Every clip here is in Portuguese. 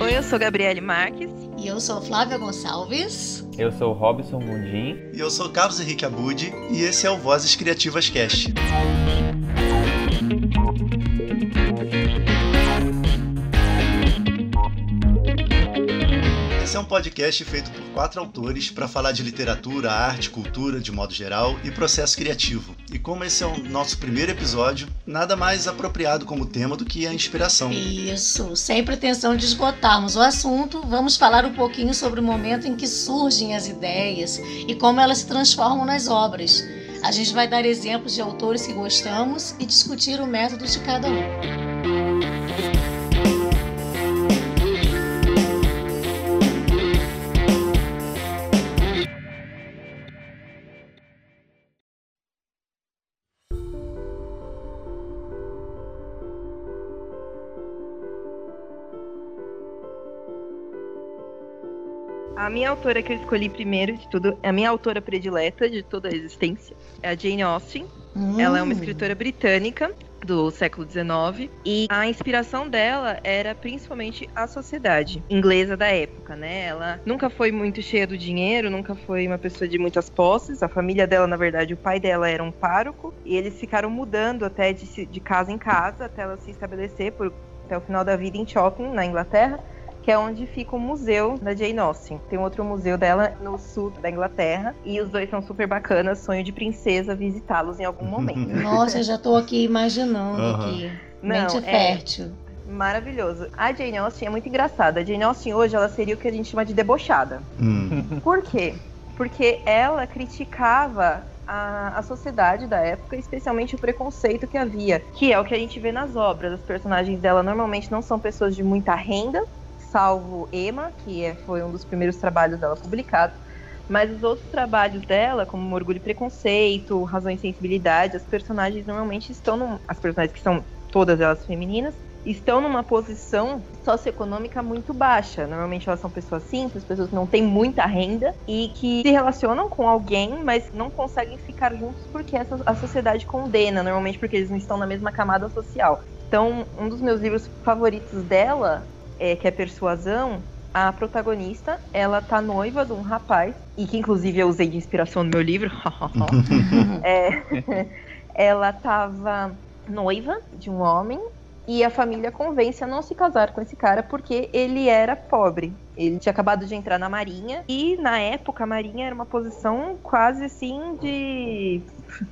Oi, eu sou Gabriele Marques. E eu sou Flávia Gonçalves. Eu sou Robson Gundim. E eu sou Carlos Henrique Abud. E esse é o Vozes Criativas Cast. Esse é um podcast feito por quatro autores para falar de literatura, arte, cultura de modo geral e processo criativo. E como esse é o nosso primeiro episódio, nada mais apropriado como tema do que a inspiração. Isso, sem pretensão de esgotarmos o assunto, vamos falar um pouquinho sobre o momento em que surgem as ideias e como elas se transformam nas obras. A gente vai dar exemplos de autores que gostamos e discutir o método de cada um. A minha autora que eu escolhi primeiro de tudo, a minha autora predileta de toda a existência, é a Jane Austen. Hum. Ela é uma escritora britânica do século XIX e a inspiração dela era principalmente a sociedade inglesa da época, né? Ela nunca foi muito cheia do dinheiro, nunca foi uma pessoa de muitas posses. A família dela, na verdade, o pai dela era um pároco e eles ficaram mudando até de, de casa em casa até ela se estabelecer por, até o final da vida em Cheltenham, na Inglaterra que é onde fica o museu da Jane Austen. Tem outro museu dela no sul da Inglaterra e os dois são super bacanas. Sonho de princesa visitá-los em algum momento. Nossa, eu já estou aqui imaginando Aham. aqui. Não, Mente é fértil. maravilhoso. A Jane Austen é muito engraçada. A Jane Austen hoje ela seria o que a gente chama de debochada. Hum. Por quê? Porque ela criticava a, a sociedade da época, especialmente o preconceito que havia, que é o que a gente vê nas obras. Os personagens dela normalmente não são pessoas de muita renda, salvo Emma, que é- foi um dos primeiros trabalhos dela publicados. Mas os outros trabalhos dela, como Orgulho e Preconceito, Razão e Sensibilidade, as personagens normalmente estão num, as personagens que são todas elas femininas, estão numa posição socioeconômica muito baixa. Normalmente elas são pessoas simples, pessoas que não têm muita renda e que se relacionam com alguém, mas não conseguem ficar juntos porque essa, a sociedade condena, normalmente porque eles não estão na mesma camada social. Então, um dos meus livros favoritos dela, é, que é Persuasão, a protagonista, ela tá noiva de um rapaz, e que inclusive eu usei de inspiração no meu livro. É, ela tava noiva de um homem e a família convence a não se casar com esse cara porque ele era pobre. Ele tinha acabado de entrar na marinha e na época a marinha era uma posição quase assim de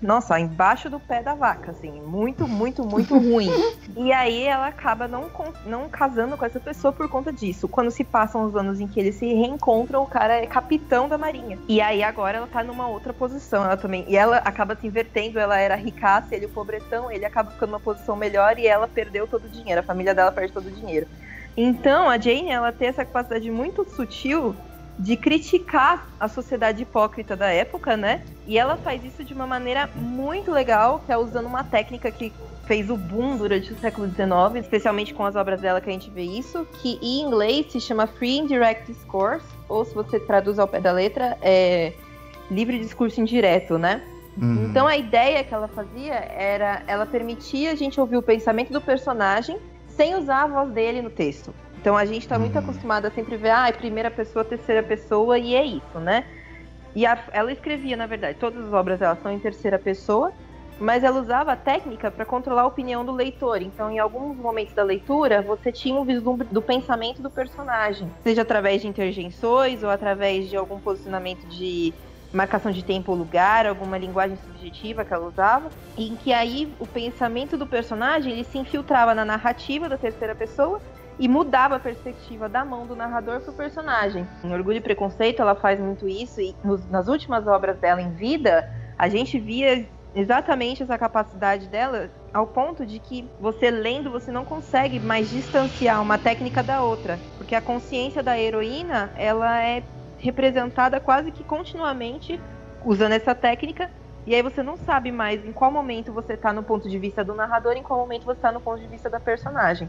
nossa, embaixo do pé da vaca, assim, muito, muito, muito ruim. E aí ela acaba não, não casando com essa pessoa por conta disso. Quando se passam os anos em que eles se reencontram, o cara é capitão da marinha. E aí agora ela tá numa outra posição, ela também. E ela acaba se invertendo, ela era ricaça, ele o pobretão, ele acaba ficando numa posição melhor e ela perdeu todo o dinheiro, a família dela perde todo o dinheiro. Então a Jane, ela tem essa capacidade muito sutil de criticar a sociedade hipócrita da época, né? E ela faz isso de uma maneira muito legal, que é usando uma técnica que fez o boom durante o século XIX, especialmente com as obras dela que a gente vê isso, que em inglês se chama Free Indirect Discourse, ou se você traduz ao pé da letra, é livre discurso indireto, né? Hum. Então a ideia que ela fazia era, ela permitia a gente ouvir o pensamento do personagem sem usar a voz dele no texto. Então a gente está muito Uhum. acostumado a sempre ver, ah, é primeira pessoa, terceira pessoa e é isso, né? E a- ela escrevia, na verdade, todas as obras dela são em terceira pessoa, mas ela usava a técnica para controlar a opinião do leitor. Então, em alguns momentos da leitura, você tinha um vislumbre do pensamento do personagem, seja através de interjeições ou através de algum posicionamento de marcação de tempo ou lugar, alguma linguagem subjetiva que ela usava, em que aí o pensamento do personagem ele se infiltrava na narrativa da terceira pessoa e mudava a perspectiva da mão do narrador pro personagem. Em Orgulho e Preconceito ela faz muito isso e nos- nas últimas obras dela em vida, a gente via exatamente essa capacidade dela ao ponto de que você lendo você não consegue mais distanciar uma técnica da outra, porque a consciência da heroína, ela é representada quase que continuamente usando essa técnica e aí você não sabe mais em qual momento você tá no ponto de vista do narrador em qual momento você tá no ponto de vista da personagem.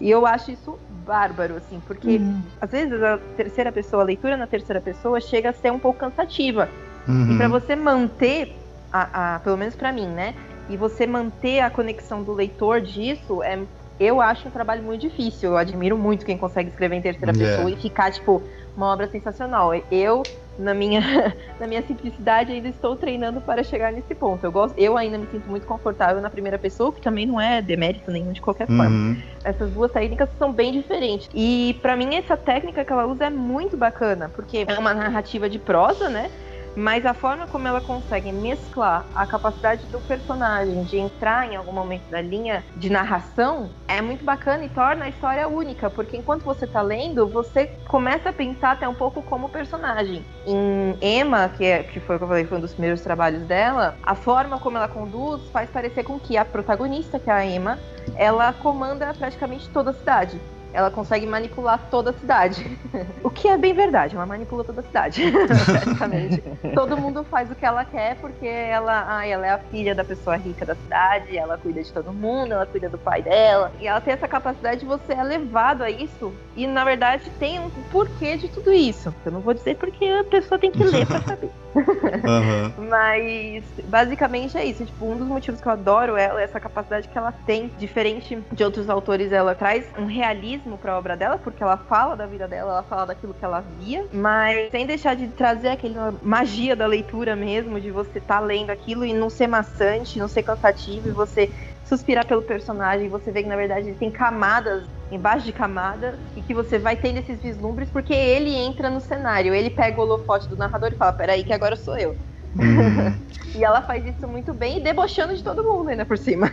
E eu acho isso bárbaro, assim, porque Uhum. às vezes a terceira pessoa, a leitura na terceira pessoa chega a ser um pouco cansativa. Uhum. E para você manter a, a, pelo menos para mim, né? E você manter a conexão do leitor disso é eu acho um trabalho muito difícil. Eu admiro muito quem consegue escrever em terceira yeah. pessoa e ficar, tipo, uma obra sensacional. Eu, na minha, na minha simplicidade, ainda estou treinando para chegar nesse ponto. Eu, gosto, eu ainda me sinto muito confortável na primeira pessoa, que também não é demérito nenhum de qualquer forma. Uhum. Essas duas técnicas são bem diferentes. E para mim, essa técnica que ela usa é muito bacana, porque é uma narrativa de prosa, né? Mas a forma como ela consegue mesclar a capacidade do personagem de entrar em algum momento da linha de narração é muito bacana e torna a história única, porque enquanto você está lendo, você começa a pensar até um pouco como personagem. Em Emma, que, é, que foi o que eu falei, foi um dos primeiros trabalhos dela, a forma como ela conduz faz parecer com que a protagonista, que é a Emma, ela comanda praticamente toda a cidade ela consegue manipular toda a cidade. o que é bem verdade, ela manipula toda a cidade, praticamente. Todo mundo faz o que ela quer porque ela, ah, ela é a filha da pessoa rica da cidade, ela cuida de todo mundo, ela cuida do pai dela. E ela tem essa capacidade de você é levado a isso e, na verdade, tem um porquê de tudo isso. Eu não vou dizer porque a pessoa tem que ler pra saber. Uhum. Mas basicamente é isso. Tipo, um dos motivos que eu adoro ela é essa capacidade que ela tem, diferente de outros autores, ela traz um realismo para a obra dela, porque ela fala da vida dela, ela fala daquilo que ela via, mas sem deixar de trazer aquela magia da leitura mesmo, de você estar tá lendo aquilo e não ser maçante, não ser cansativo e você suspirar pelo personagem, você vê que na verdade ele tem camadas embaixo de camadas e que você vai tendo esses vislumbres porque ele entra no cenário, ele pega o holofote do narrador e fala: Peraí, que agora sou eu. Uhum. e ela faz isso muito bem e debochando de todo mundo ainda por cima.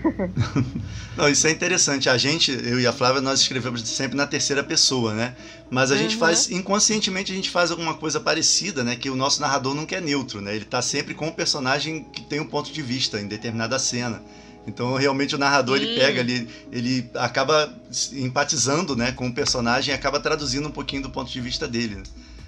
Não, isso é interessante. A gente, eu e a Flávia, nós escrevemos sempre na terceira pessoa, né? Mas a uhum. gente faz, inconscientemente, a gente faz alguma coisa parecida, né? Que o nosso narrador nunca é neutro, né? Ele tá sempre com o personagem que tem um ponto de vista em determinada cena. Então, realmente, o narrador ele pega ali, ele acaba empatizando né, com o personagem e acaba traduzindo um pouquinho do ponto de vista dele. Né?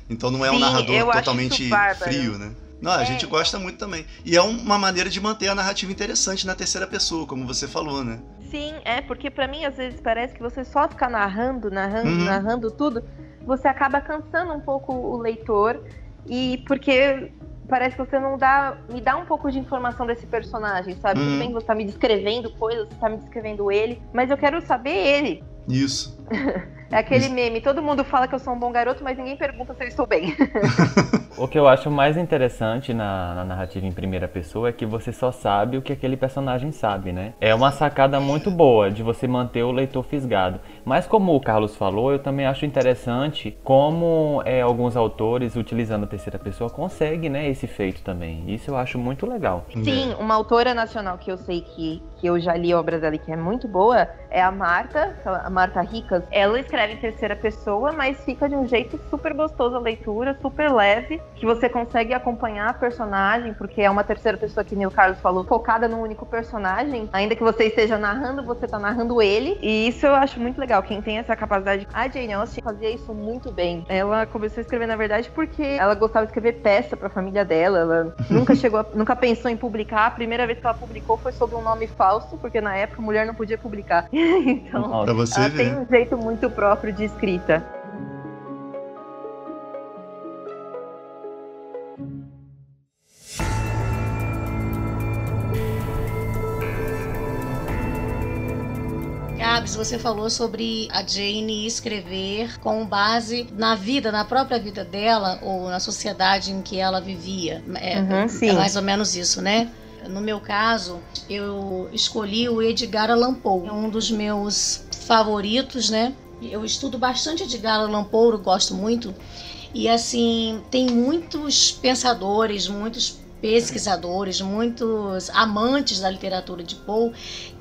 Então, não é Sim, um narrador totalmente frio, né? Não, a é. gente gosta muito também. E é uma maneira de manter a narrativa interessante na terceira pessoa, como você falou, né? Sim, é, porque para mim às vezes parece que você só fica narrando, narrando, uhum. narrando tudo, você acaba cansando um pouco o leitor. E porque parece que você não dá. Me dá um pouco de informação desse personagem, sabe? Uhum. Tudo bem, você tá me descrevendo coisas, você tá me descrevendo ele, mas eu quero saber ele. Isso. É aquele meme, todo mundo fala que eu sou um bom garoto, mas ninguém pergunta se eu estou bem. o que eu acho mais interessante na, na, narrativa em primeira pessoa é que você só sabe o que aquele personagem sabe, né? É uma sacada muito boa de você manter o leitor fisgado. Mas como o Carlos falou, eu também acho interessante como é, alguns autores, utilizando a terceira pessoa, conseguem né, esse feito também. Isso eu acho muito legal. Sim, uma autora nacional que eu sei que, que eu já li obras dela que é muito boa é a Marta, a Marta Ricas. Ela escreve escreve em terceira pessoa, mas fica de um jeito super gostoso a leitura, super leve, que você consegue acompanhar a personagem, porque é uma terceira pessoa que o Carlos falou, focada num único personagem. Ainda que você esteja narrando, você tá narrando ele. E isso eu acho muito legal. Quem tem essa capacidade. A Jane Austen fazia isso muito bem. Ela começou a escrever, na verdade, porque ela gostava de escrever peça pra família dela. Ela nunca chegou, a, nunca pensou em publicar. A primeira vez que ela publicou foi sob um nome falso, porque na época a mulher não podia publicar. então, pra você ela ver. tem um jeito muito próprio próprio de escrita. Gabs, você falou sobre a Jane escrever com base na vida, na própria vida dela ou na sociedade em que ela vivia. É, uhum, é mais ou menos isso, né? No meu caso, eu escolhi o Edgar Allan Poe, é um dos meus favoritos, né? Eu estudo bastante Edgar Allan Poe, gosto muito. E assim, tem muitos pensadores, muitos pesquisadores, muitos amantes da literatura de Poe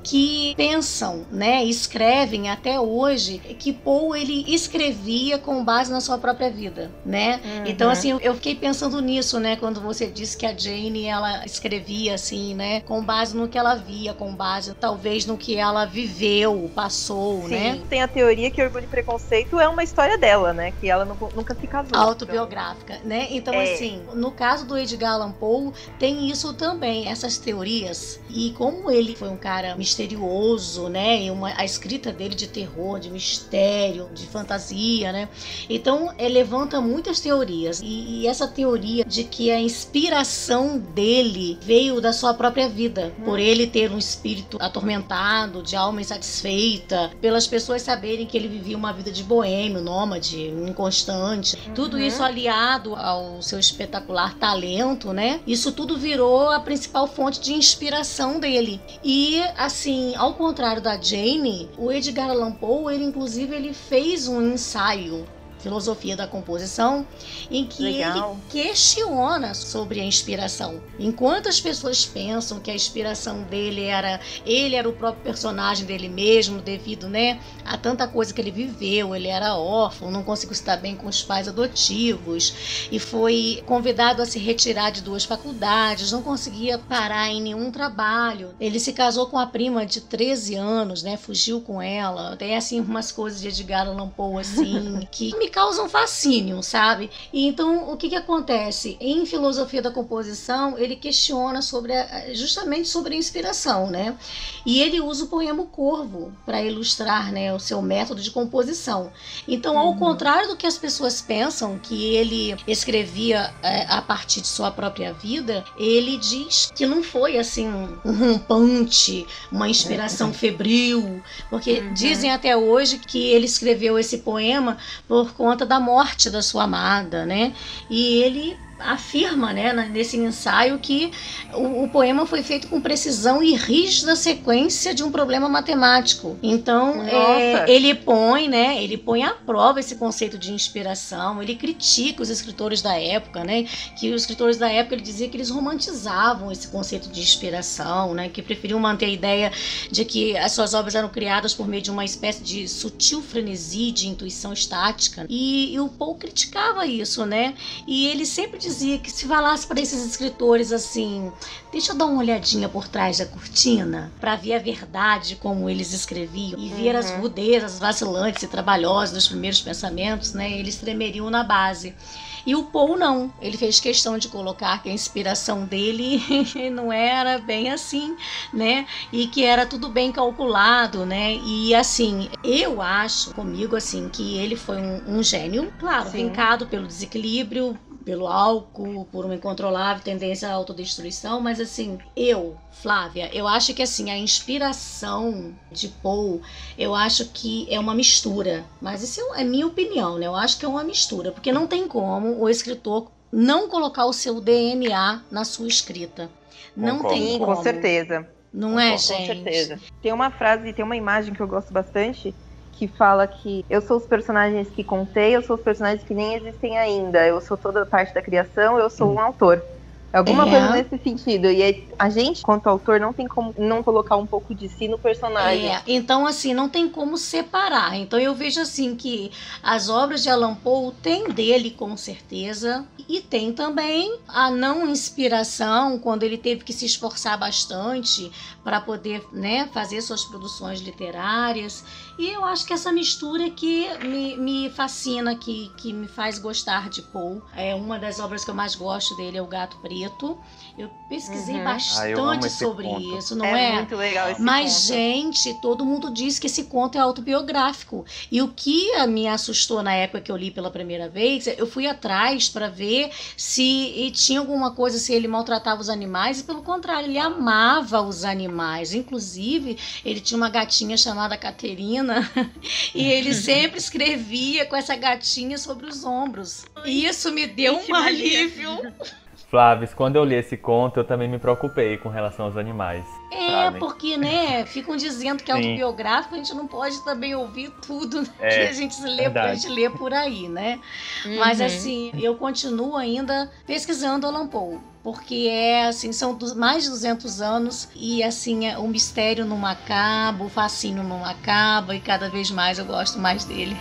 que pensam, né, escrevem até hoje que Poe ele escrevia com base na sua própria vida, né? Uhum. Então assim, eu fiquei pensando nisso, né, quando você disse que a Jane ela escrevia assim, né, com base no que ela via, com base talvez no que ela viveu, passou, Sim, né? Tem a teoria que Orgulho e Preconceito é uma história dela, né, que ela nunca se casou. Autobiográfica, então. né? Então é. assim, no caso do Edgar Allan Poe tem isso também, essas teorias. E como ele foi um cara mistério misterioso, né? E uma, a escrita dele de terror, de mistério, de fantasia, né? Então, ele levanta muitas teorias. E, e essa teoria de que a inspiração dele veio da sua própria vida, por ele ter um espírito atormentado, de alma insatisfeita, pelas pessoas saberem que ele vivia uma vida de boêmio, nômade, inconstante. Uhum. Tudo isso aliado ao seu espetacular talento, né? Isso tudo virou a principal fonte de inspiração dele. E assim, ao contrário da Jane, o Edgar Allan Poe, ele inclusive ele fez um ensaio filosofia da composição, em que Legal. ele questiona sobre a inspiração. Enquanto as pessoas pensam que a inspiração dele era ele era o próprio personagem dele mesmo, devido, né, a tanta coisa que ele viveu, ele era órfão, não conseguiu estar bem com os pais adotivos e foi convidado a se retirar de duas faculdades, não conseguia parar em nenhum trabalho. Ele se casou com a prima de 13 anos, né, fugiu com ela. Tem assim umas coisas de Edgar Allan Poe assim que me causam fascínio, sabe? E então o que, que acontece? Em filosofia da composição, ele questiona sobre a, justamente sobre a inspiração, né? E ele usa o poema Corvo para ilustrar, né, o seu método de composição. Então, ao uhum. contrário do que as pessoas pensam, que ele escrevia é, a partir de sua própria vida, ele diz que não foi assim um rompante, uma inspiração febril, porque uhum. dizem até hoje que ele escreveu esse poema por conta da morte da sua amada, né? E ele afirma né, nesse ensaio que o, o, poema foi feito com precisão e rígida sequência de um problema matemático. Então é, ele põe, né, ele põe à prova esse conceito de inspiração. Ele critica os escritores da época, né, que os escritores da época ele dizia que eles romantizavam esse conceito de inspiração, né, que preferiam manter a ideia de que as suas obras eram criadas por meio de uma espécie de sutil frenesi de intuição estática. E, e o Paul criticava isso, né? E ele sempre dizia que se falasse para esses escritores assim, deixa eu dar uma olhadinha por trás da cortina para ver a verdade como eles escreviam e ver uhum. as rudezas vacilantes e trabalhosas dos primeiros pensamentos, né? Eles tremeriam na base. E o Paul não. Ele fez questão de colocar que a inspiração dele não era bem assim, né? E que era tudo bem calculado, né? E assim, eu acho comigo assim que ele foi um, um gênio, claro, Sim. vincado pelo desequilíbrio, pelo álcool, por uma incontrolável tendência à autodestruição, mas assim, eu, Flávia, eu acho que assim, a inspiração de Paul, eu acho que é uma mistura, mas isso é minha opinião, né? Eu acho que é uma mistura, porque não tem como o escritor não colocar o seu DNA na sua escrita. Não Concordo. tem como. Com certeza. Não é, gente? Com certeza. Tem uma frase, tem uma imagem que eu gosto bastante, que fala que eu sou os personagens que contei, eu sou os personagens que nem existem ainda, eu sou toda parte da criação, eu sou um autor. Alguma é. coisa nesse sentido. E a gente, quanto autor, não tem como não colocar um pouco de si no personagem. É, então, assim, não tem como separar. Então, eu vejo, assim, que as obras de Alan Poe têm dele, com certeza, e tem também a não inspiração, quando ele teve que se esforçar bastante para poder né, fazer suas produções literárias. E eu acho que essa mistura que me, me fascina, que, que me faz gostar de Poe. É uma das obras que eu mais gosto dele é O Gato Preto. Eu pesquisei uhum. bastante ah, sobre conto. isso, não é? É muito legal esse Mas, conto. gente, todo mundo diz que esse conto é autobiográfico. E o que me assustou na época que eu li pela primeira vez, eu fui atrás para ver se tinha alguma coisa, se ele maltratava os animais, e pelo contrário, ele amava os animais. Inclusive, ele tinha uma gatinha chamada Caterina, e ele sempre escrevia com essa gatinha sobre os ombros. E isso me deu um alívio. Flávio, quando eu li esse conto, eu também me preocupei com relação aos animais. É, sabe? porque, né, ficam dizendo que é Sim. autobiográfico, a gente não pode também ouvir tudo é, que a gente lê, a gente lê por aí, né? Uhum. Mas assim, eu continuo ainda pesquisando Alan Poe porque é assim, são mais de 200 anos e assim, é, o mistério não acaba, o fascínio não acaba e cada vez mais eu gosto mais dele.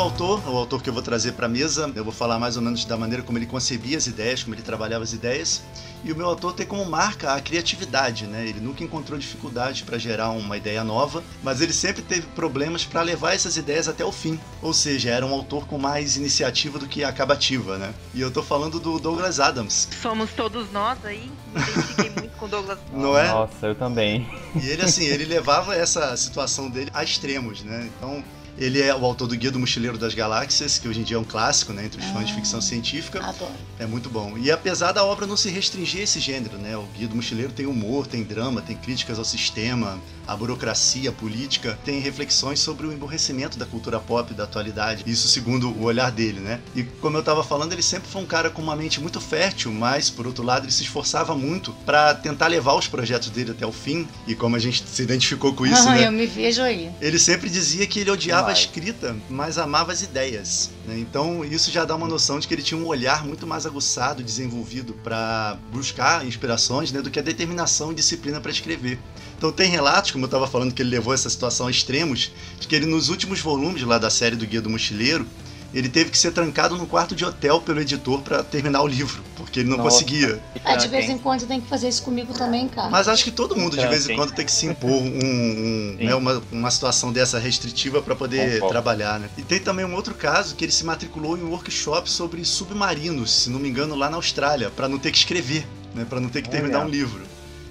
Meu autor, o autor que eu vou trazer para a mesa, eu vou falar mais ou menos da maneira como ele concebia as ideias, como ele trabalhava as ideias. E o meu autor tem como marca a criatividade, né? Ele nunca encontrou dificuldade para gerar uma ideia nova, mas ele sempre teve problemas para levar essas ideias até o fim. Ou seja, era um autor com mais iniciativa do que acabativa, né? E eu tô falando do Douglas Adams. Somos todos nós aí. Me identifiquei muito com o Douglas. Não é? Nossa, eu também. E ele assim, ele levava essa situação dele a extremos, né? Então, ele é o autor do Guia do Mochileiro das Galáxias, que hoje em dia é um clássico, né, entre os fãs de ficção científica. Adoro. É muito bom. E apesar da obra não se restringir a esse gênero, né, o Guia do Mochileiro tem humor, tem drama, tem críticas ao sistema, à burocracia, à política, tem reflexões sobre o emborrecimento da cultura pop da atualidade. Isso segundo o olhar dele, né? E como eu tava falando, ele sempre foi um cara com uma mente muito fértil, mas por outro lado ele se esforçava muito para tentar levar os projetos dele até o fim. E como a gente se identificou com isso, Ah, né? Eu me vejo aí. Ele sempre dizia que ele odiava a Vai. escrita, mas amava as ideias. né? Então isso já dá uma noção de que ele tinha um olhar muito mais aguçado, desenvolvido para buscar inspirações, né, do que a determinação e disciplina para escrever. Então tem relatos, como eu estava falando, que ele levou essa situação a extremos, de que ele nos últimos volumes lá da série do Guia do Mochileiro, ele teve que ser trancado num quarto de hotel pelo editor para terminar o livro, porque ele não Nossa. conseguia. Ah, de vez em quando tem que fazer isso comigo também, cara. Mas acho que todo mundo de É, vez em quando tem que se impor um, um, né, uma, uma situação dessa restritiva para poder Concordo. trabalhar, né? E tem também um outro caso que ele se matriculou em um workshop sobre submarinos, se não me engano, lá na Austrália, para não ter que escrever, né, para não ter que terminar um livro.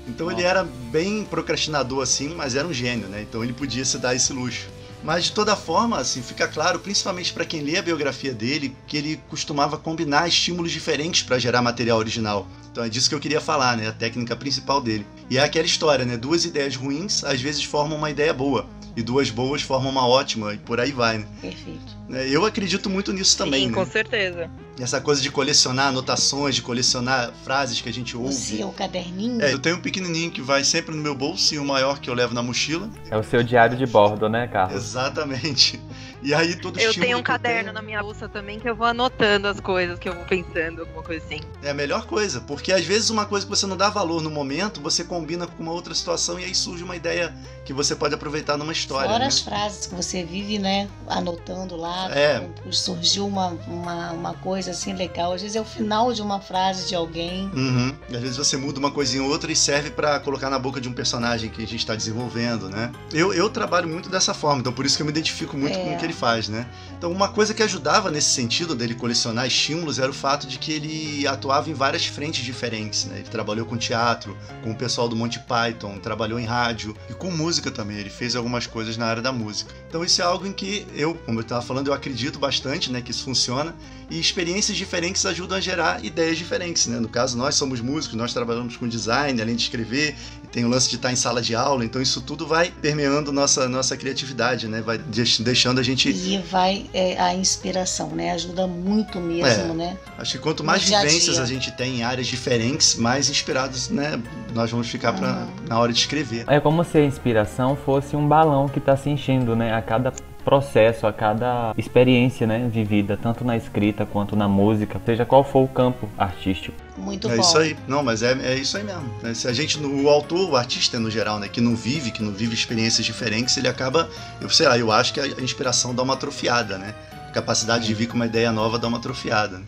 Então ele era bem procrastinador assim, mas era um gênio, né? Então ele podia se dar esse luxo. Mas de toda forma, assim, fica claro, principalmente para quem lê a biografia dele, que ele costumava combinar estímulos diferentes para gerar material original. Então é disso que eu queria falar, né? A técnica principal dele. E é aquela história, né? Duas ideias ruins às vezes formam uma ideia boa. E duas boas formam uma ótima, e por aí vai, né? Perfeito. É, Eu acredito muito nisso também, Sim, né? com certeza. Essa coisa de colecionar anotações, de colecionar frases que a gente O ouve. seu caderninho. É, eu tenho um pequenininho que vai sempre no meu bolso e o maior que eu levo na mochila. É o seu diário de bordo, né, Carlos? Exatamente. E aí todo Eu tenho um caderno tenho na minha bolsa também que eu vou anotando as coisas que eu vou pensando, alguma coisa assim. É a melhor coisa, porque às vezes uma coisa que você não dá valor no momento, você combina com uma outra situação e aí surge uma ideia que você pode aproveitar numa história. Fora né? as frases que você vive, né, anotando lá, É. surgiu uma, uma, uma coisa assim legal. Às vezes é o final de uma frase de alguém. Uhum. E às vezes você muda uma coisinha ou outra e serve pra colocar na boca de um personagem que a gente está desenvolvendo, né? Eu, eu trabalho muito dessa forma, então por isso que eu me identifico muito É. com o que ele faz, né? Então uma coisa que ajudava nesse sentido dele colecionar estímulos era o fato de que ele atuava em várias frentes diferentes, né? Ele trabalhou com teatro, com o pessoal do Monty Python, trabalhou em rádio e com música também. Ele fez algumas coisas na área da música. Então isso é algo em que eu, como eu estava falando, eu acredito bastante, né, que isso funciona e experiências diferentes ajudam a gerar ideias diferentes, né? No caso, nós somos músicos, nós trabalhamos com design, além de escrever, e tem o lance de estar em sala de aula, então isso tudo vai permeando nossa nossa criatividade, né? Vai deix- deixando a gente, E vai é, a inspiração, né? Ajuda muito mesmo, É. né? acho que quanto mais a vivências dia. a gente tem em áreas diferentes, mais inspirados, né, nós vamos ficar pra, Uhum. na hora de escrever. É como se a inspiração fosse um balão que está se enchendo, né? A cada processo, a cada experiência, né? Vivida, tanto na escrita quanto na música, seja qual for o campo artístico. Muito é bom. isso aí. Não, mas é, é isso aí mesmo. né? Se a gente, o autor, o artista no geral, né, que não vive, que não vive experiências diferentes, ele acaba, eu sei lá, eu acho que a a inspiração dá uma atrofiada, né? A capacidade de vir com uma ideia nova dá uma atrofiada. né?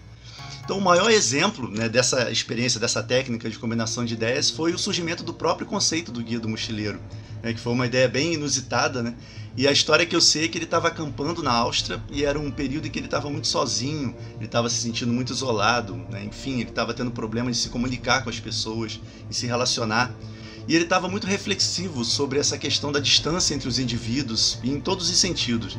Então, o maior exemplo né, dessa experiência, dessa técnica de combinação de ideias foi o surgimento do próprio conceito do Guia do Mochileiro, né, que foi uma ideia bem inusitada, né? E a história que eu sei é que ele estava acampando na Áustria e era um período em que ele estava muito sozinho, ele estava se sentindo muito isolado, né? enfim, ele estava tendo problemas de se comunicar com as pessoas e se relacionar. E ele estava muito reflexivo sobre essa questão da distância entre os indivíduos e em todos os sentidos.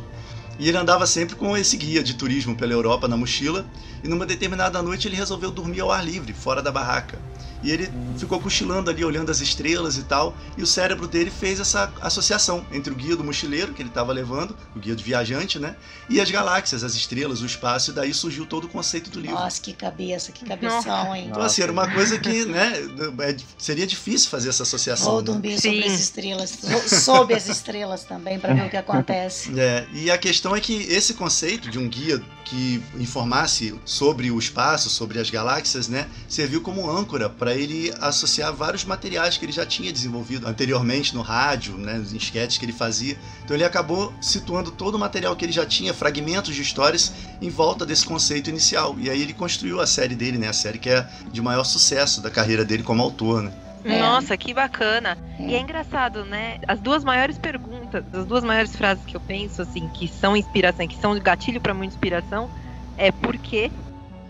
E ele andava sempre com esse guia de turismo pela Europa na mochila, e numa determinada noite ele resolveu dormir ao ar livre, fora da barraca. E ele ficou cochilando ali, olhando as estrelas e tal, e o cérebro dele fez essa associação entre o guia do mochileiro que ele estava levando, o guia do viajante, né? E as galáxias, as estrelas, o espaço, e daí surgiu todo o conceito do livro. Nossa, que cabeça, que cabeção, hein? Então, assim, era uma coisa que, né, é- seria difícil fazer essa associação. Vou né? dormir Sim. sobre as estrelas, so- sob as estrelas também, pra ver o que acontece. É, e a questão é que esse conceito de um guia que informasse sobre o espaço, sobre as galáxias, né, serviu como âncora para ele associar vários materiais que ele já tinha desenvolvido anteriormente no rádio, né, nos esquetes que ele fazia. Então ele acabou situando todo o material que ele já tinha, fragmentos de histórias, em volta desse conceito inicial. E aí ele construiu a série dele, né, a série que é de maior sucesso da carreira dele como autor, né. É. Nossa, que bacana. É. E é engraçado, né? As duas maiores perguntas, as duas maiores frases que eu penso, assim, que são inspiração, que são gatilho para muita inspiração, é por quê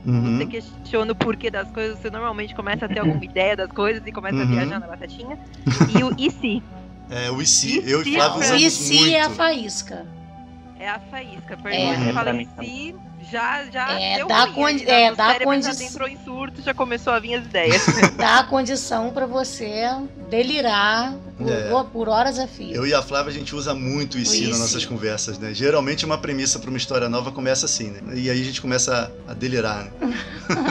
Uhum. Você questiona o porquê das coisas, você normalmente começa a ter alguma ideia das coisas e começa uhum. a viajar na batatinha. E o e se? É, o e se. Eu e Flávio O e se é a faísca. É a faísca. Porque é. você fala em si, já, já é, deu dá ruim, condi é, dá condição. Já entrou em surto, já começou a vir as ideias. dá a condição para você delirar por, é. por, horas a fio. Eu e a Flávia, a gente usa muito isso nas nossas conversas, né? Geralmente uma premissa para uma história nova começa assim, né? E aí a gente começa a, a delirar, né?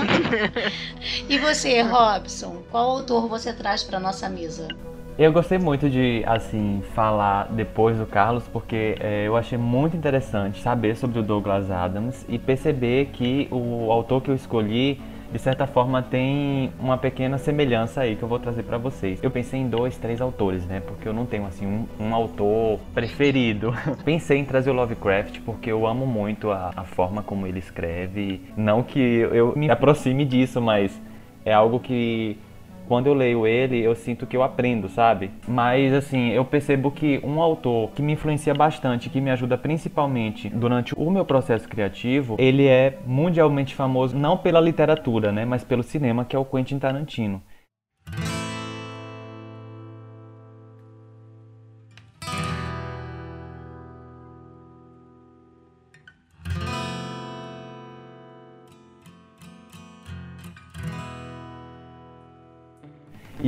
e você, Robson, qual autor você traz para nossa mesa? Eu gostei muito de, assim, falar depois do Carlos, porque é, eu achei muito interessante saber sobre o Douglas Adams e perceber que o autor que eu escolhi, de certa forma, tem uma pequena semelhança aí que eu vou trazer para vocês. Eu pensei em dois, três autores, né? Porque eu não tenho, assim, um, um autor preferido. pensei em trazer o Lovecraft, porque eu amo muito a, a forma como ele escreve. Não que eu me aproxime disso, mas é algo que quando eu leio ele, eu sinto que eu aprendo, sabe? Mas assim, eu percebo que um autor que me influencia bastante, que me ajuda principalmente durante o meu processo criativo, ele é mundialmente famoso não pela literatura, né, mas pelo cinema, que é o Quentin Tarantino.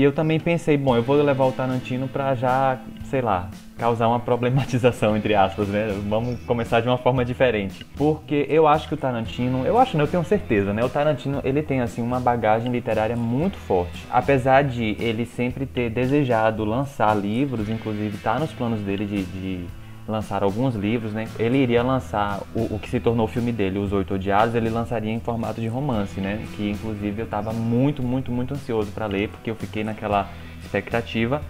E eu também pensei, bom, eu vou levar o Tarantino para já, sei lá, causar uma problematização entre aspas, né? Vamos começar de uma forma diferente. Porque eu acho que o Tarantino, eu acho, não, eu tenho certeza, né? O Tarantino, ele tem assim uma bagagem literária muito forte. Apesar de ele sempre ter desejado lançar livros, inclusive tá nos planos dele de, de lançar alguns livros, né? Ele iria lançar o, o, que se tornou o filme dele, Os Oito Odiados, ele lançaria em formato de romance, né? Que inclusive eu estava muito, muito, muito ansioso para ler, porque eu fiquei naquela expectativa.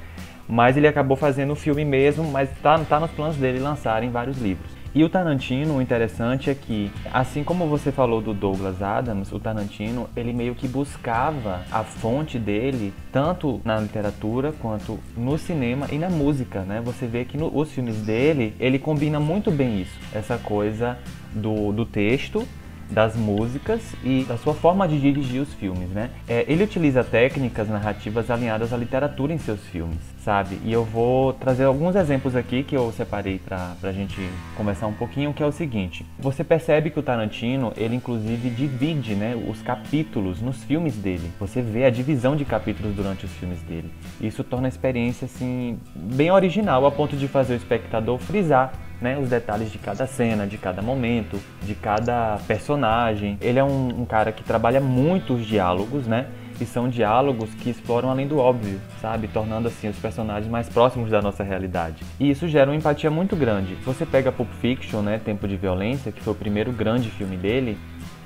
Mas ele acabou fazendo o filme mesmo, mas tá, tá nos planos dele lançarem vários livros. E o Tarantino, o interessante é que, assim como você falou do Douglas Adams, o Tarantino, ele meio que buscava a fonte dele tanto na literatura quanto no cinema e na música, né? Você vê que nos filmes dele, ele combina muito bem isso, essa coisa do, do texto das músicas e da sua forma de dirigir os filmes, né? É, ele utiliza técnicas narrativas alinhadas à literatura em seus filmes, sabe? E eu vou trazer alguns exemplos aqui que eu separei para a gente conversar um pouquinho, que é o seguinte. Você percebe que o Tarantino, ele inclusive divide, né, os capítulos nos filmes dele. Você vê a divisão de capítulos durante os filmes dele. Isso torna a experiência, assim, bem original, a ponto de fazer o espectador frisar né, os detalhes de cada cena, de cada momento, de cada personagem. Ele é um, um cara que trabalha muito os diálogos, né? E são diálogos que exploram além do óbvio, sabe? Tornando assim os personagens mais próximos da nossa realidade. E isso gera uma empatia muito grande. Você pega Pulp Fiction, né, Tempo de Violência, que foi o primeiro grande filme dele,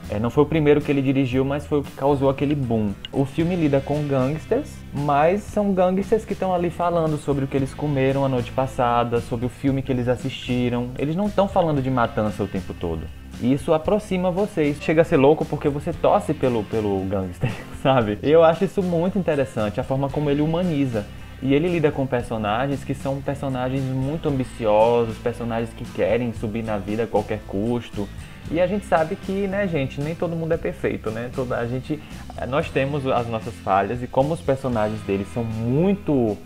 é, não foi o primeiro que ele dirigiu, mas foi o que causou aquele boom. O filme lida com gangsters, mas são gangsters que estão ali falando sobre o que eles comeram a noite passada, sobre o filme que eles assistiram. Eles não estão falando de matança o tempo todo. E isso aproxima vocês. Chega a ser louco porque você torce pelo, pelo gangster, sabe? Eu acho isso muito interessante, a forma como ele humaniza. E ele lida com personagens que são personagens muito ambiciosos, personagens que querem subir na vida a qualquer custo. E a gente sabe que, né, gente, nem todo mundo é perfeito, né? Toda a gente, nós temos as nossas falhas e como os personagens dele são muito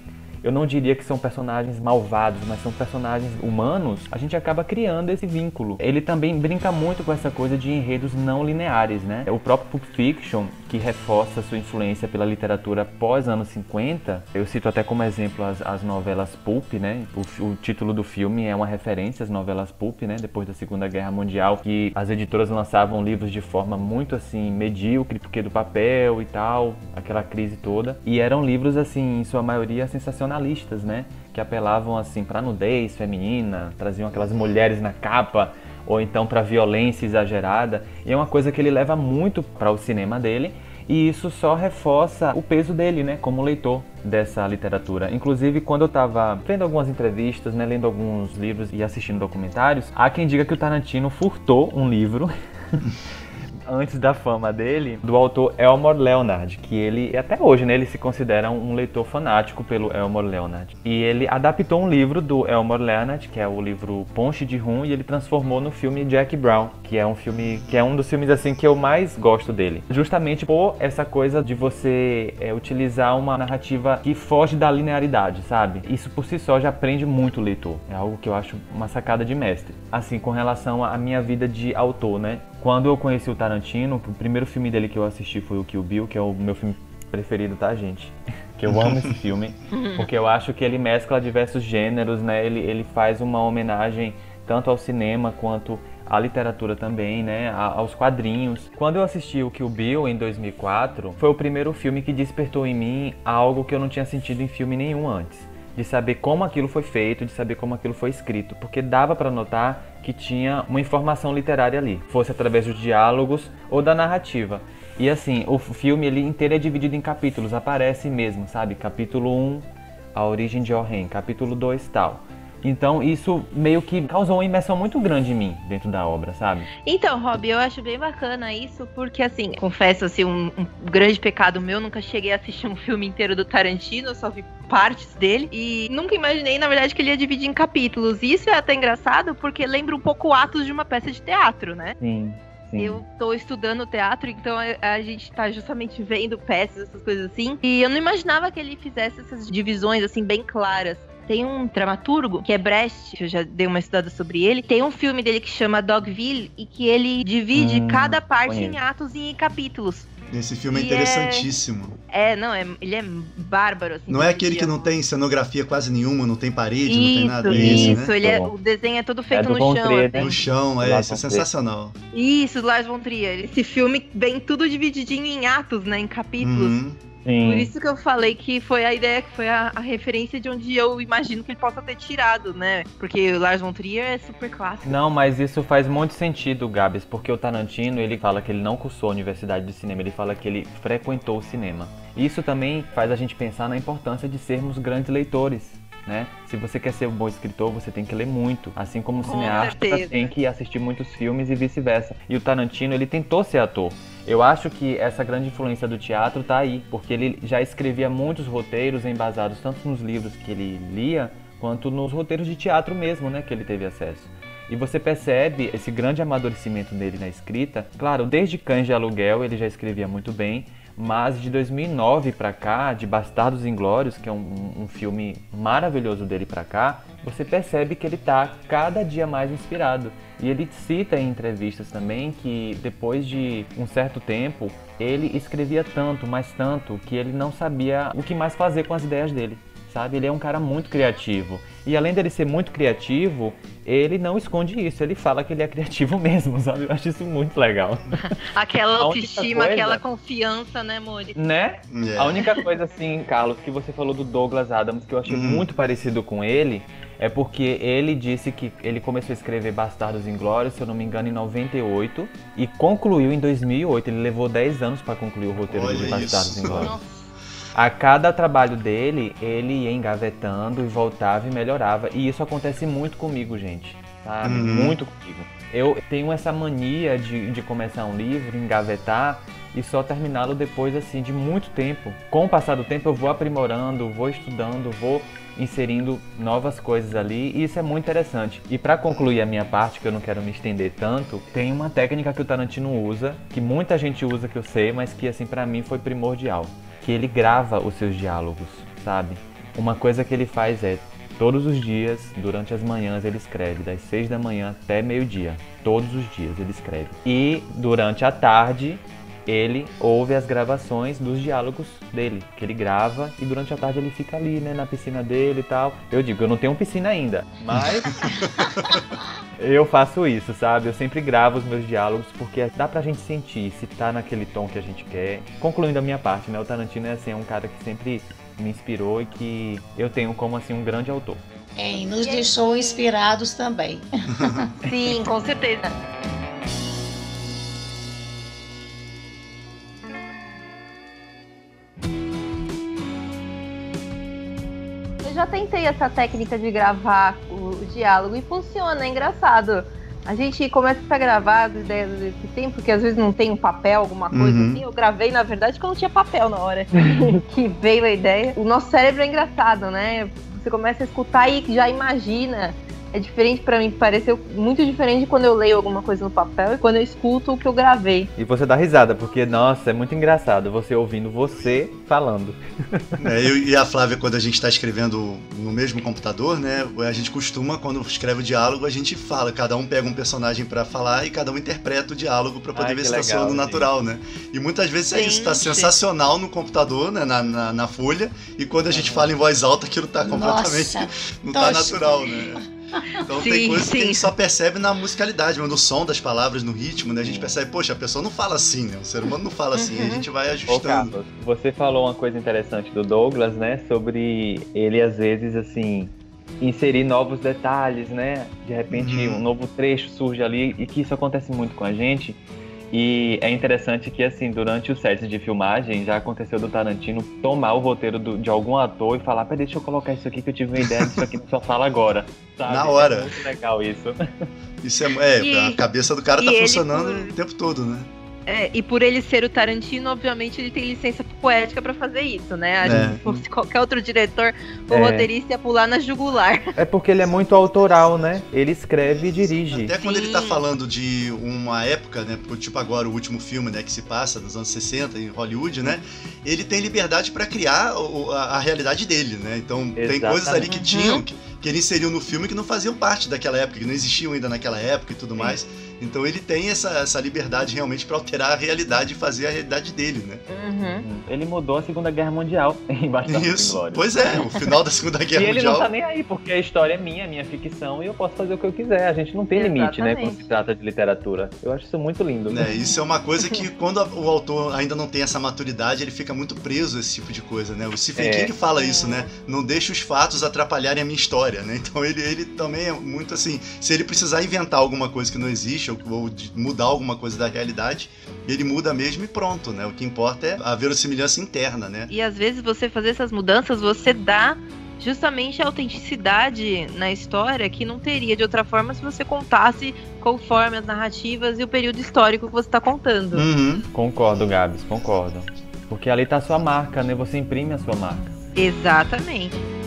eu não diria que são personagens malvados, mas são personagens humanos, a gente acaba criando esse vínculo. Ele também brinca muito com essa coisa de enredos não lineares, né? O próprio Pulp Fiction, que reforça sua influência pela literatura pós anos 50, eu cito até como exemplo as, as novelas Pulp, né? O, o, título do filme é uma referência às novelas Pulp, né? Depois da Segunda Guerra Mundial, que as editoras lançavam livros de forma muito assim medíocre, porque do papel e tal, aquela crise toda. E eram livros assim, em sua maioria sensacionalistas, né? Que apelavam assim para nudez feminina, traziam aquelas mulheres na capa ou então para violência exagerada. E é uma coisa que ele leva muito para o cinema dele E isso só reforça o peso dele, né, como leitor dessa literatura. Inclusive, quando eu estava vendo algumas entrevistas, né, lendo alguns livros e assistindo documentários, há quem diga que o Tarantino furtou um livro antes da fama dele, do autor Elmore Leonard, que ele, até hoje, né, ele se considera um leitor fanático pelo Elmore Leonard. E ele adaptou um livro do Elmore Leonard, que é o livro Ponche de Rum, e ele transformou no filme Jack Brown, que é um filme, que é um dos filmes assim que eu mais gosto dele. Justamente por essa coisa de você é, utilizar uma narrativa que foge da linearidade, sabe? Isso por si só já prende muito o leitor. É algo que eu acho uma sacada de mestre. Assim, com relação à minha vida de autor, né? Quando eu conheci o Tarantino, o primeiro filme dele que eu assisti foi o Kill Bill, que é o meu filme preferido, tá, gente? Que eu amo esse filme, porque eu acho que ele mescla diversos gêneros, né? Ele, ele faz uma homenagem tanto ao cinema quanto à literatura também, né? aos quadrinhos. Quando eu assisti o Kill Bill em 2004, foi o primeiro filme que despertou em mim algo que eu não tinha sentido em filme nenhum antes de saber como aquilo foi feito, de saber como aquilo foi escrito, porque dava para notar que tinha uma informação literária ali, fosse através dos diálogos ou da narrativa. E assim, o filme ele inteiro é dividido em capítulos, aparece mesmo, sabe? Capítulo 1, a origem de Orren, capítulo 2, tal. Então isso meio que causou uma imersão muito grande em mim dentro da obra, sabe? Então, Rob, eu acho bem bacana isso, porque assim, confesso assim, um, um grande pecado meu, nunca cheguei a assistir um filme inteiro do Tarantino, só vi partes dele e nunca imaginei, na verdade, que ele ia dividir em capítulos. E isso é até engraçado porque lembra um pouco atos de uma peça de teatro, né? Sim. Sim. Eu tô estudando teatro, então a, a, gente tá justamente vendo peças, essas coisas assim. E eu não imaginava que ele fizesse essas divisões, assim, bem claras. Tem um dramaturgo, que é Brecht, que eu já dei uma estudada sobre ele. Tem um filme dele que chama Dogville e que ele divide hum, cada parte conheço. em atos e em capítulos. Esse filme é interessantíssimo. É... é, não, é, ele é bárbaro. Assim, não é aquele que não tem cenografia quase nenhuma, não tem parede, isso, não tem nada. Isso, isso né? ele é, o desenho é todo feito é no chão. Trier, né? No chão, é, isso é sensacional. Isso, Lars von Trier. Esse filme vem tudo divididinho em atos, né, em capítulos. Uhum. Sim. Por isso que eu falei que foi a ideia, que foi a, a, referência de onde eu imagino que ele possa ter tirado, né? Porque o Lars von Trier é super clássico. Não, mas isso faz muito sentido, Gabs, porque o Tarantino, ele fala que ele não cursou a universidade de cinema, ele fala que ele frequentou o cinema. Isso também faz a gente pensar na importância de sermos grandes leitores. Né? Se você quer ser um bom escritor, você tem que ler muito, assim como o cineasta tem que assistir muitos filmes e vice-versa. E o Tarantino, ele tentou ser ator. Eu acho que essa grande influência do teatro está aí, porque ele já escrevia muitos roteiros embasados tanto nos livros que ele lia, quanto nos roteiros de teatro mesmo, né, que ele teve acesso. E você percebe esse grande amadurecimento dele na escrita. Claro, desde Cães de Aluguel ele já escrevia muito bem, mas de 2009 para cá, de Bastardos Inglórios, que é um, um filme maravilhoso dele para cá, você percebe que ele está cada dia mais inspirado. E ele cita em entrevistas também que depois de um certo tempo, ele escrevia tanto, mas tanto, que ele não sabia o que mais fazer com as ideias dele sabe? Ele é um cara muito criativo. E além dele ser muito criativo, ele não esconde isso. Ele fala que ele é criativo mesmo, sabe? Eu acho isso muito legal. aquela autoestima, coisa, aquela confiança, né, Mori? Né? Yeah. A única coisa, assim, Carlos, que você falou do Douglas Adams, que eu achei uhum. muito parecido com ele, é porque ele disse que ele começou a escrever Bastardos Inglórios, se eu não me engano, em 98 e concluiu em 2008. Ele levou 10 anos para concluir o roteiro Olha de Bastardos Inglórios. A cada trabalho dele, ele ia engavetando e voltava e melhorava. E isso acontece muito comigo, gente. Sabe? Uhum. Muito comigo. Eu tenho essa mania de, de começar um livro, engavetar e só terminá-lo depois assim de muito tempo. Com o passar do tempo eu vou aprimorando, vou estudando, vou inserindo novas coisas ali e isso é muito interessante. E para concluir a minha parte, que eu não quero me estender tanto, tem uma técnica que o Tarantino usa, que muita gente usa que eu sei, mas que assim para mim foi primordial que ele grava os seus diálogos, sabe? Uma coisa que ele faz é todos os dias, durante as manhãs, ele escreve, das seis da manhã até meio-dia. Todos os dias ele escreve. E durante a tarde, ele ouve as gravações dos diálogos dele, que ele grava e durante a tarde ele fica ali, né, na piscina dele e tal. Eu digo, eu não tenho piscina ainda, mas eu faço isso, sabe? Eu sempre gravo os meus diálogos porque dá pra gente sentir se tá naquele tom que a gente quer. Concluindo a minha parte, né, o Tarantino é assim, é um cara que sempre me inspirou e que eu tenho como assim um grande autor. É, e nos deixou inspirados também. Sim, com certeza. Tentei essa técnica de gravar o diálogo e funciona, é engraçado. A gente começa a gravar as ideias desse tempo, porque às vezes não tem um papel, alguma coisa Uhum. assim. Eu gravei, na verdade, quando tinha papel na hora que veio a ideia. O nosso cérebro é engraçado, né? Você começa a escutar e já imagina. É diferente pra mim, pareceu muito diferente quando eu leio alguma coisa no papel e quando eu escuto o que eu gravei. E você dá risada, porque, nossa, é muito engraçado você ouvindo você falando. É, eu e a Flávia, quando a gente está escrevendo no mesmo computador, né? A gente costuma, quando escreve o diálogo, a gente fala, cada um pega um personagem para falar e cada um interpreta o diálogo para poder Ai, ver se tá soando natural, né? E muitas vezes é isso, tá sensacional no computador, né? Na, na, na folha, e quando a gente fala em voz alta, aquilo tá completamente. Nossa, não tá tosco. natural, né? Então tem Sim, coisas que a sim. gente só percebe na musicalidade, no som das palavras, no ritmo, né? A gente percebe, poxa, a pessoa não fala assim, né? O ser humano não fala assim, aí a gente vai Ô, ajustando. Carlos, você falou uma coisa interessante do Douglas, né? Sobre ele, às vezes, assim, inserir novos detalhes, né? De repente, Uhum. um novo trecho surge ali, e que isso acontece muito com a gente. E é interessante que, assim, durante os sets de filmagem, já aconteceu do Tarantino tomar o roteiro do- de algum ator e falar: Peraí, deixa eu colocar isso aqui que eu tive uma ideia disso aqui, só fala agora. Sabe? Na hora. É muito legal isso. Isso é, é E- a cabeça do cara tá funcionando por- o tempo todo, né? É, e por ele ser o Tarantino, obviamente ele tem licença poética pra fazer isso, né? A É. gente, se fosse qualquer outro diretor, o É. roteirista ia pular na jugular. É porque ele é muito autoral, né? Ele escreve e dirige. Até quando ele Sim. tá falando de uma época, né? Tipo agora o último filme, né? Que se passa nos anos 60 em Hollywood, né? Ele tem liberdade pra criar a, a realidade dele, né? Então tem coisas ali que Uhum. tinham, que, que ele inseriu no filme que não faziam parte daquela época, que não existiam ainda naquela época e tudo mais. Então ele tem essa, essa liberdade realmente pra alterar a realidade e fazer a realidade dele, né? Uhum. Ele mudou a Segunda Guerra Mundial em Bastardos Isso. Pois é, o final da Segunda E Guerra ele Mundial. não tá nem aí, porque a história é minha, minha ficção, e eu posso fazer o que eu quiser. A gente não tem limite, né, quando Exatamente. se trata de literatura. Eu acho isso muito lindo. né? Isso é uma coisa que quando a- o autor ainda não tem essa maturidade, ele fica muito preso a esse tipo de coisa, né? O Stephen É. King fala isso, né? Não deixa os fatos atrapalharem a minha história, né? Então ele, ele também é muito assim, se ele precisar inventar alguma coisa que não existe ou, ou mudar alguma coisa da realidade, ele muda mesmo e pronto, né? O que importa é a verossimilhança interna, né? E às vezes você fazer essas mudanças, você dá justamente a autenticidade na história que não teria de outra forma se você contasse conforme as narrativas e o período histórico que você está contando. Uhum. Concordo, Gabs, concordo. Porque ali tá a sua marca, né? Você imprime a sua marca. Exatamente.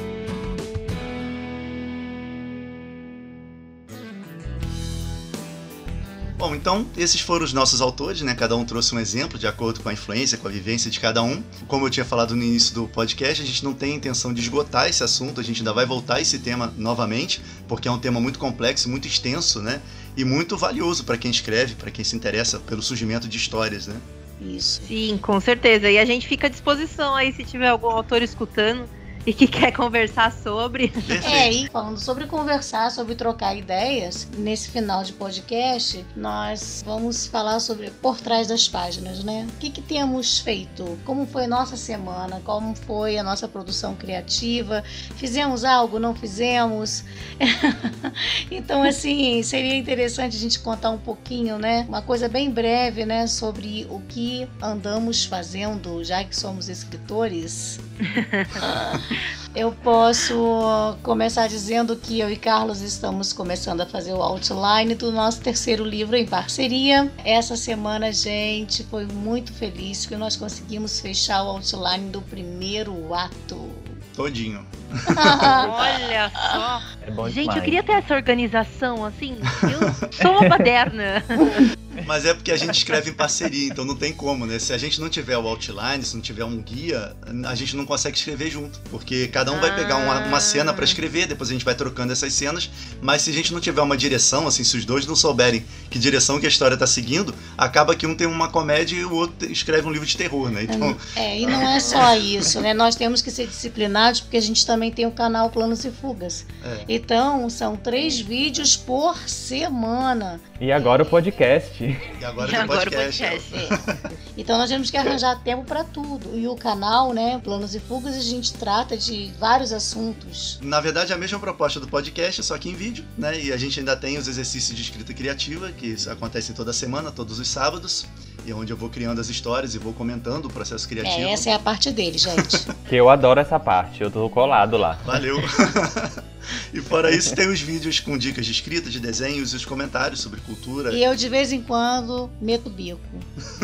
Bom, então esses foram os nossos autores, né? Cada um trouxe um exemplo de acordo com a influência, com a vivência de cada um. Como eu tinha falado no início do podcast, a gente não tem intenção de esgotar esse assunto, a gente ainda vai voltar a esse tema novamente, porque é um tema muito complexo, muito extenso, né? E muito valioso para quem escreve, para quem se interessa pelo surgimento de histórias, né? Isso. Sim, com certeza. E a gente fica à disposição aí se tiver algum autor escutando e que quer conversar sobre. É, e falando sobre conversar, sobre trocar ideias, nesse final de podcast, nós vamos falar sobre por trás das páginas, né? O que, que temos feito? Como foi a nossa semana? Como foi a nossa produção criativa? Fizemos algo? Não fizemos? então, assim, seria interessante a gente contar um pouquinho, né? Uma coisa bem breve, né? Sobre o que andamos fazendo, já que somos escritores. Eu posso começar dizendo que eu e Carlos estamos começando a fazer o outline do nosso terceiro livro em parceria. Essa semana, gente, foi muito feliz que nós conseguimos fechar o outline do primeiro ato. Todinho. Olha só. É bom Gente, demais. eu queria ter essa organização, assim. Eu sou uma baderna. Mas é porque a gente escreve em parceria, então não tem como, né? Se a gente não tiver o outline, se não tiver um guia, a gente não consegue escrever junto. Porque cada um vai pegar uma, uma cena pra escrever, depois a gente vai trocando essas cenas. Mas se a gente não tiver uma direção, assim, se os dois não souberem que direção que a história tá seguindo, acaba que um tem uma comédia e o outro escreve um livro de terror, né? Então, É, e não é só isso, né? Nós temos que ser disciplinados porque a gente também tem o canal Planos e Fugas. É. Então, são três vídeos por semana. E agora o podcast. E agora E tem agora o podcast. podcast. É. Então nós temos que arranjar tempo para tudo. E o canal, né, Planos e Fugas, a gente trata de vários assuntos. Na verdade, é a mesma proposta do podcast, só que em vídeo, né? E a gente ainda tem os exercícios de escrita criativa, que acontecem toda semana, todos os sábados. e onde eu vou criando as histórias e vou comentando o processo criativo. É, essa é a parte dele, gente. que eu adoro essa parte, eu tô colado lá. Valeu. e fora isso, tem os vídeos com dicas de escrita, de desenhos e os comentários sobre cultura. E eu, de vez em quando, meto o bico.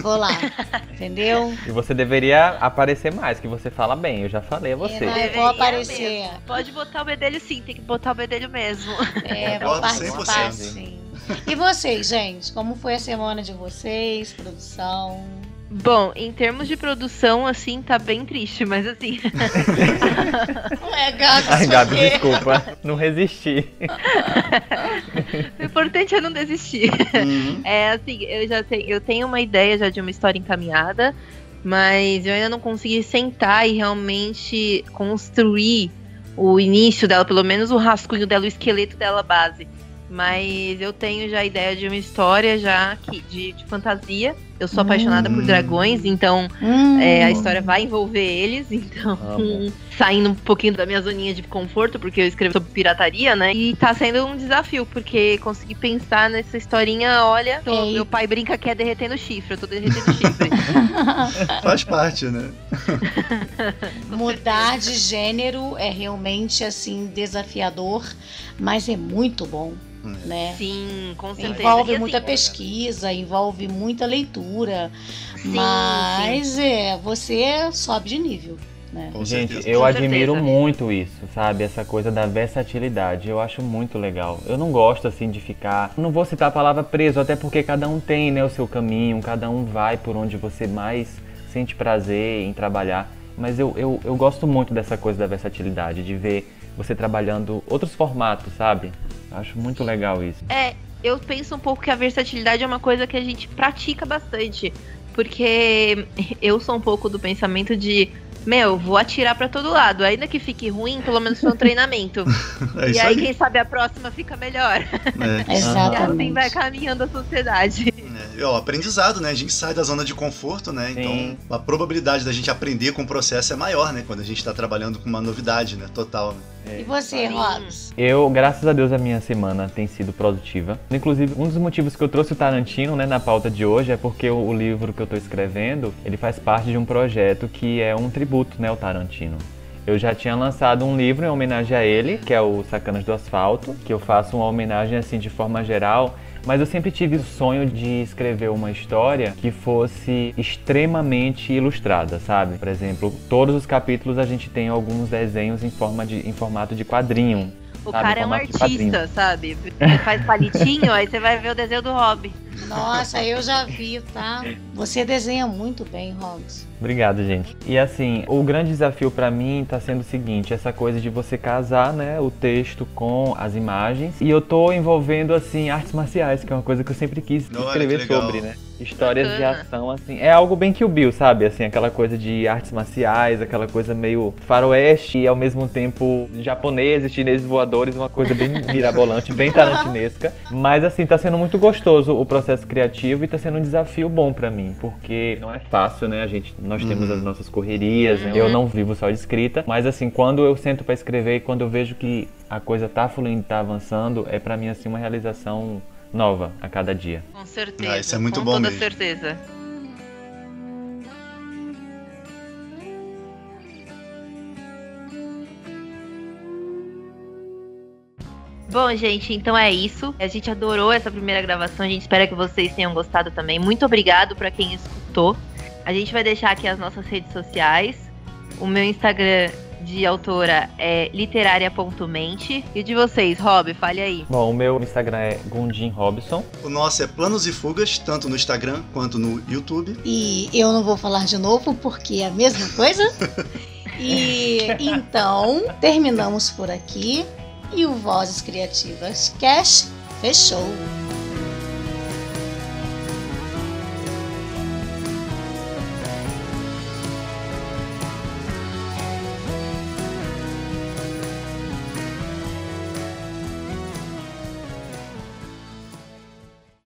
Vou lá, entendeu? E você deveria aparecer mais, que você fala bem, eu já falei a você. É, vou aparecer. Mesmo. Pode botar o bedelho sim, tem que botar o bedelho mesmo. É, vou participar 100%. sim. E vocês, gente? Como foi a semana de vocês? Produção? Bom, em termos de produção, assim, tá bem triste, mas assim. é, Gabi, Ai, Gabi, desculpa. Não resisti. o importante é não desistir. Uhum. É assim, eu já tenho, eu tenho uma ideia já de uma história encaminhada, mas eu ainda não consegui sentar e realmente construir o início dela, pelo menos o rascunho dela, o esqueleto dela base. Mas eu tenho já a ideia de uma história já que, de, de fantasia. Eu sou apaixonada hum. por dragões, então hum. é, a história vai envolver eles. Então, saindo um pouquinho da minha zoninha de conforto, porque eu escrevo sobre pirataria, né? E tá sendo um desafio, porque consegui pensar nessa historinha, olha, tô, meu pai brinca que é derretendo chifre, eu tô derretendo chifre. Faz parte, né? Mudar de gênero é realmente assim desafiador, mas é muito bom. É. Né? Sim, com certeza. Envolve muita assim, pesquisa, envolve muita leitura, sim, mas sim. é você sobe de nível. Né? Gente, certeza. eu com admiro certeza. muito isso, sabe? Essa coisa da versatilidade. Eu acho muito legal. Eu não gosto assim de ficar. Não vou citar a palavra preso, até porque cada um tem né, o seu caminho, cada um vai por onde você mais sente prazer em trabalhar. Mas eu, eu, eu gosto muito dessa coisa da versatilidade, de ver você trabalhando outros formatos, sabe? Acho muito legal isso. É, eu penso um pouco que a versatilidade é uma coisa que a gente pratica bastante. Porque eu sou um pouco do pensamento de meu, vou atirar para todo lado. Ainda que fique ruim, pelo menos foi um treinamento. é e aí, aí, quem sabe a próxima fica melhor. É. Exatamente. E assim vai caminhando a sociedade. É, o aprendizado, né? A gente sai da zona de conforto, né? Então, Sim. A probabilidade da gente aprender com o processo é maior, né? Quando a gente está trabalhando com uma novidade, né? Total. Né? É. E você, Robs? Eu, graças a Deus, a minha semana tem sido produtiva. Inclusive, um dos motivos que eu trouxe o Tarantino, né, na pauta de hoje é porque o, o livro que eu estou escrevendo, ele faz parte de um projeto que é um tributo, né, ao Tarantino. Eu já tinha lançado um livro em homenagem a ele, que é o Sacanas do Asfalto, que eu faço uma homenagem assim de forma geral mas eu sempre tive o sonho de escrever uma história que fosse extremamente ilustrada, sabe? Por exemplo, todos os capítulos a gente tem alguns desenhos em, forma de, em formato de quadrinho. O sabe? cara é um artista, sabe? Ele faz palitinho, aí você vai ver o desenho do Hobby. Nossa, eu já vi, tá? Você desenha muito bem, Hobbs. Obrigado, gente. E assim, o grande desafio para mim tá sendo o seguinte, essa coisa de você casar, né, o texto com as imagens. E eu tô envolvendo assim artes marciais, que é uma coisa que eu sempre quis escrever sobre, né? Histórias Bacana. de ação assim. É algo bem que o Bill, sabe? Assim, aquela coisa de artes marciais, aquela coisa meio faroeste e ao mesmo tempo japoneses, chineses voadores, uma coisa bem mirabolante, bem tarantinesca. Mas assim, tá sendo muito gostoso o processo criativo e tá sendo um desafio bom para mim, porque não é fácil, né? A gente nós temos uhum. as nossas correrias, né? eu não vivo só de escrita, mas assim, quando eu sento para escrever e quando eu vejo que a coisa tá fluindo, tá avançando, é para mim assim uma realização nova a cada dia. Com certeza. Ah, isso é muito com bom toda mesmo. certeza. Bom, gente, então é isso. A gente adorou essa primeira gravação. A gente espera que vocês tenham gostado também. Muito obrigado para quem escutou. A gente vai deixar aqui as nossas redes sociais. O meu Instagram de autora é literária.mente. E de vocês, Rob, fale aí. Bom, o meu Instagram é Gundin Robson. O nosso é Planos e Fugas, tanto no Instagram quanto no YouTube. E eu não vou falar de novo porque é a mesma coisa. e então, terminamos por aqui. E o Vozes Criativas Cash fechou.